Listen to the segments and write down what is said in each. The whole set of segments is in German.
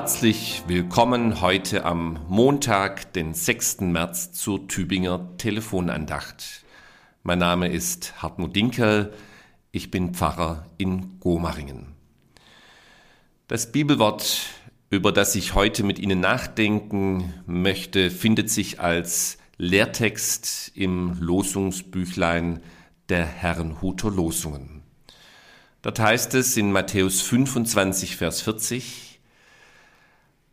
Herzlich willkommen heute am Montag, den 6. März zur Tübinger Telefonandacht. Mein Name ist Hartmut Dinkel, ich bin Pfarrer in Gomaringen. Das Bibelwort, über das ich heute mit Ihnen nachdenken möchte, findet sich als Lehrtext im Losungsbüchlein der Herrenhuter Losungen. Dort heißt es in Matthäus 25, Vers 40,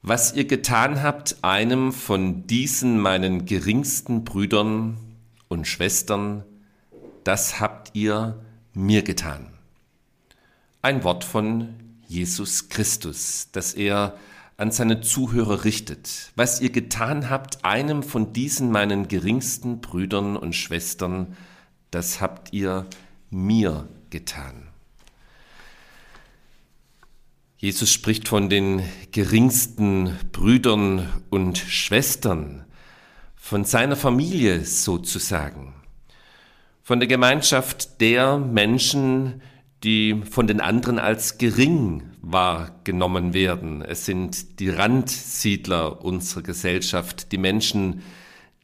was ihr getan habt, einem von diesen meinen geringsten Brüdern und Schwestern, das habt ihr mir getan. Ein Wort von Jesus Christus, das er an seine Zuhörer richtet. Was ihr getan habt, einem von diesen meinen geringsten Brüdern und Schwestern, das habt ihr mir getan. Jesus spricht von den geringsten Brüdern und Schwestern, von seiner Familie sozusagen, von der Gemeinschaft der Menschen, die von den anderen als gering wahrgenommen werden. Es sind die Randsiedler unserer Gesellschaft, die Menschen,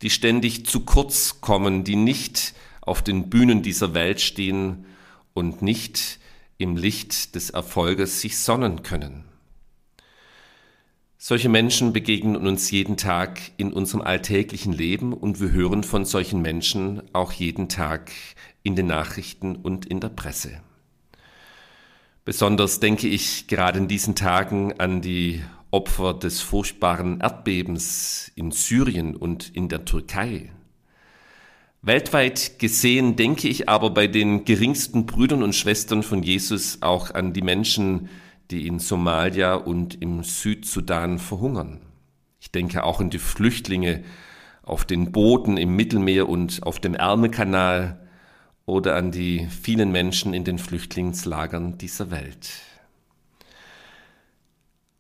die ständig zu kurz kommen, die nicht auf den Bühnen dieser Welt stehen und nicht im Licht des Erfolges sich sonnen können. Solche Menschen begegnen uns jeden Tag in unserem alltäglichen Leben und wir hören von solchen Menschen auch jeden Tag in den Nachrichten und in der Presse. Besonders denke ich gerade in diesen Tagen an die Opfer des furchtbaren Erdbebens in Syrien und in der Türkei. Weltweit gesehen denke ich aber bei den geringsten Brüdern und Schwestern von Jesus auch an die Menschen, die in Somalia und im Südsudan verhungern. Ich denke auch an die Flüchtlinge auf den Booten im Mittelmeer und auf dem Ärmelkanal oder an die vielen Menschen in den Flüchtlingslagern dieser Welt.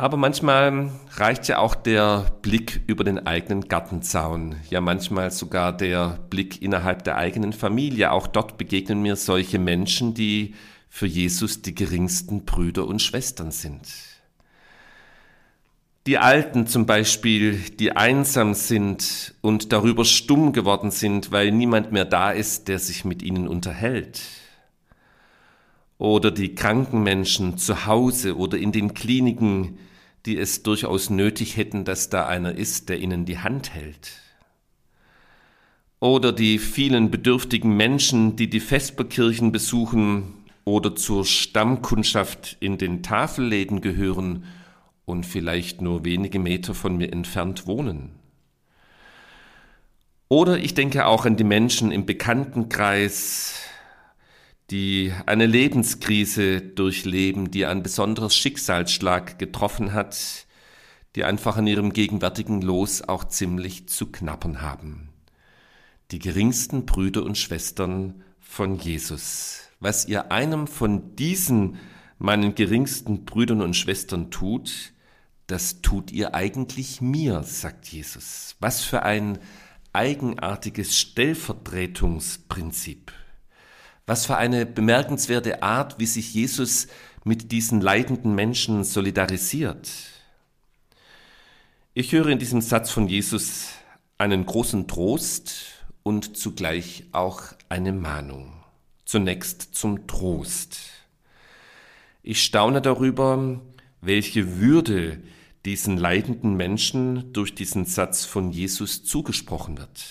Aber manchmal reicht ja auch der Blick über den eigenen Gartenzaun, ja manchmal sogar der Blick innerhalb der eigenen Familie. Auch dort begegnen mir solche Menschen, die für Jesus die geringsten Brüder und Schwestern sind. Die Alten zum Beispiel, die einsam sind und darüber stumm geworden sind, weil niemand mehr da ist, der sich mit ihnen unterhält. Oder die kranken Menschen zu Hause oder in den Kliniken, die es durchaus nötig hätten, dass da einer ist, der ihnen die Hand hält. Oder die vielen bedürftigen Menschen, die die Vesperkirchen besuchen oder zur Stammkundschaft in den Tafelläden gehören und vielleicht nur wenige Meter von mir entfernt wohnen. Oder ich denke auch an die Menschen im Bekanntenkreis, die eine Lebenskrise durchleben, die ein besonderes Schicksalsschlag getroffen hat, die einfach an ihrem gegenwärtigen Los auch ziemlich zu knappern haben. Die geringsten Brüder und Schwestern von Jesus. Was ihr einem von diesen meinen geringsten Brüdern und Schwestern tut, das tut ihr eigentlich mir, sagt Jesus. Was für ein eigenartiges Stellvertretungsprinzip. Was für eine bemerkenswerte Art, wie sich Jesus mit diesen leidenden Menschen solidarisiert. Ich höre in diesem Satz von Jesus einen großen Trost und zugleich auch eine Mahnung. Zunächst zum Trost. Ich staune darüber, welche Würde diesen leidenden Menschen durch diesen Satz von Jesus zugesprochen wird.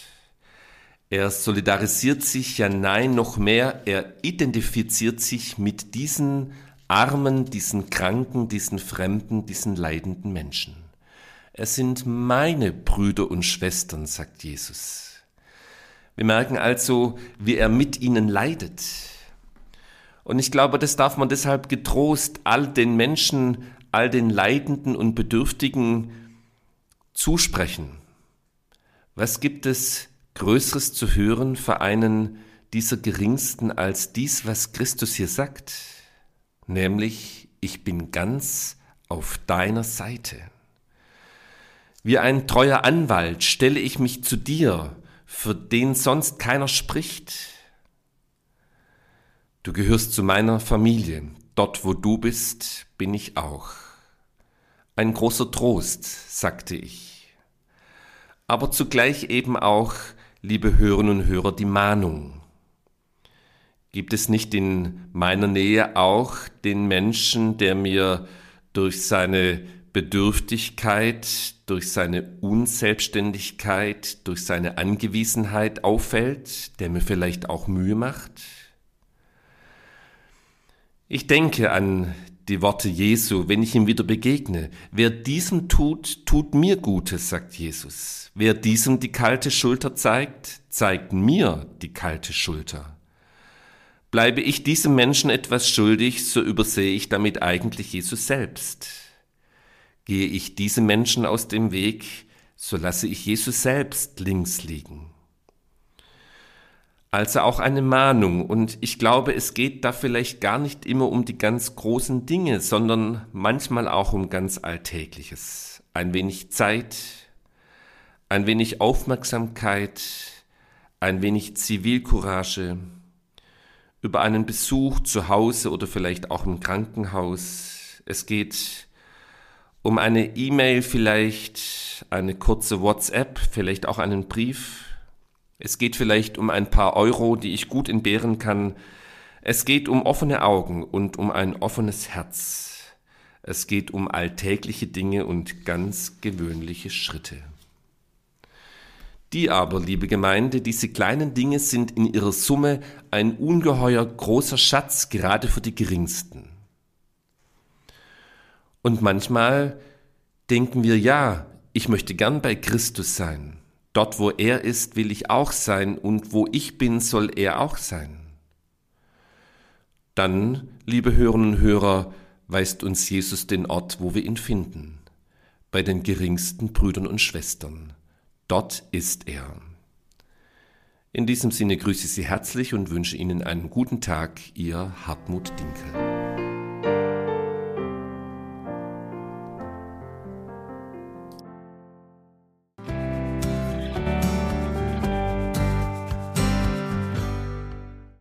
Er solidarisiert sich ja nein noch mehr, er identifiziert sich mit diesen Armen, diesen Kranken, diesen Fremden, diesen leidenden Menschen. Es sind meine Brüder und Schwestern, sagt Jesus. Wir merken also, wie er mit ihnen leidet. Und ich glaube, das darf man deshalb getrost all den Menschen, all den Leidenden und Bedürftigen zusprechen. Was gibt es Größeres zu hören für einen dieser Geringsten als dies, was Christus hier sagt, nämlich ich bin ganz auf deiner Seite. Wie ein treuer Anwalt stelle ich mich zu dir, für den sonst keiner spricht. Du gehörst zu meiner Familie, dort wo du bist, bin ich auch. Ein großer Trost, sagte ich. Aber zugleich eben auch, liebe Hörerinnen und Hörer, die Mahnung. Gibt es nicht in meiner Nähe auch den Menschen, der mir durch seine Bedürftigkeit, durch seine Unselbstständigkeit, durch seine Angewiesenheit auffällt, der mir vielleicht auch Mühe macht? Ich denke an die Worte Jesu, wenn ich ihm wieder begegne. Wer diesem tut, tut mir Gutes, sagt Jesus. Wer diesem die kalte Schulter zeigt, zeigt mir die kalte Schulter. Bleibe ich diesem Menschen etwas schuldig, so übersehe ich damit eigentlich Jesus selbst. Gehe ich diesem Menschen aus dem Weg, so lasse ich Jesus selbst links liegen. Also auch eine Mahnung. Und ich glaube, es geht da vielleicht gar nicht immer um die ganz großen Dinge, sondern manchmal auch um ganz Alltägliches. Ein wenig Zeit, ein wenig Aufmerksamkeit, ein wenig Zivilcourage, über einen Besuch zu Hause oder vielleicht auch im Krankenhaus. Es geht um eine E-Mail vielleicht, eine kurze WhatsApp, vielleicht auch einen Brief. Es geht vielleicht um ein paar Euro, die ich gut entbehren kann. Es geht um offene Augen und um ein offenes Herz. Es geht um alltägliche Dinge und ganz gewöhnliche Schritte. Die aber, liebe Gemeinde, diese kleinen Dinge sind in ihrer Summe ein ungeheuer großer Schatz, gerade für die Geringsten. Und manchmal denken wir, ja, ich möchte gern bei Christus sein. Dort, wo er ist, will ich auch sein und wo ich bin, soll er auch sein. Dann, liebe Hörerinnen und Hörer, weist uns Jesus den Ort, wo wir ihn finden, bei den geringsten Brüdern und Schwestern Dort ist er. In diesem Sinne grüße ich Sie herzlich und wünsche Ihnen einen guten Tag, Ihr Hartmut Dinkel.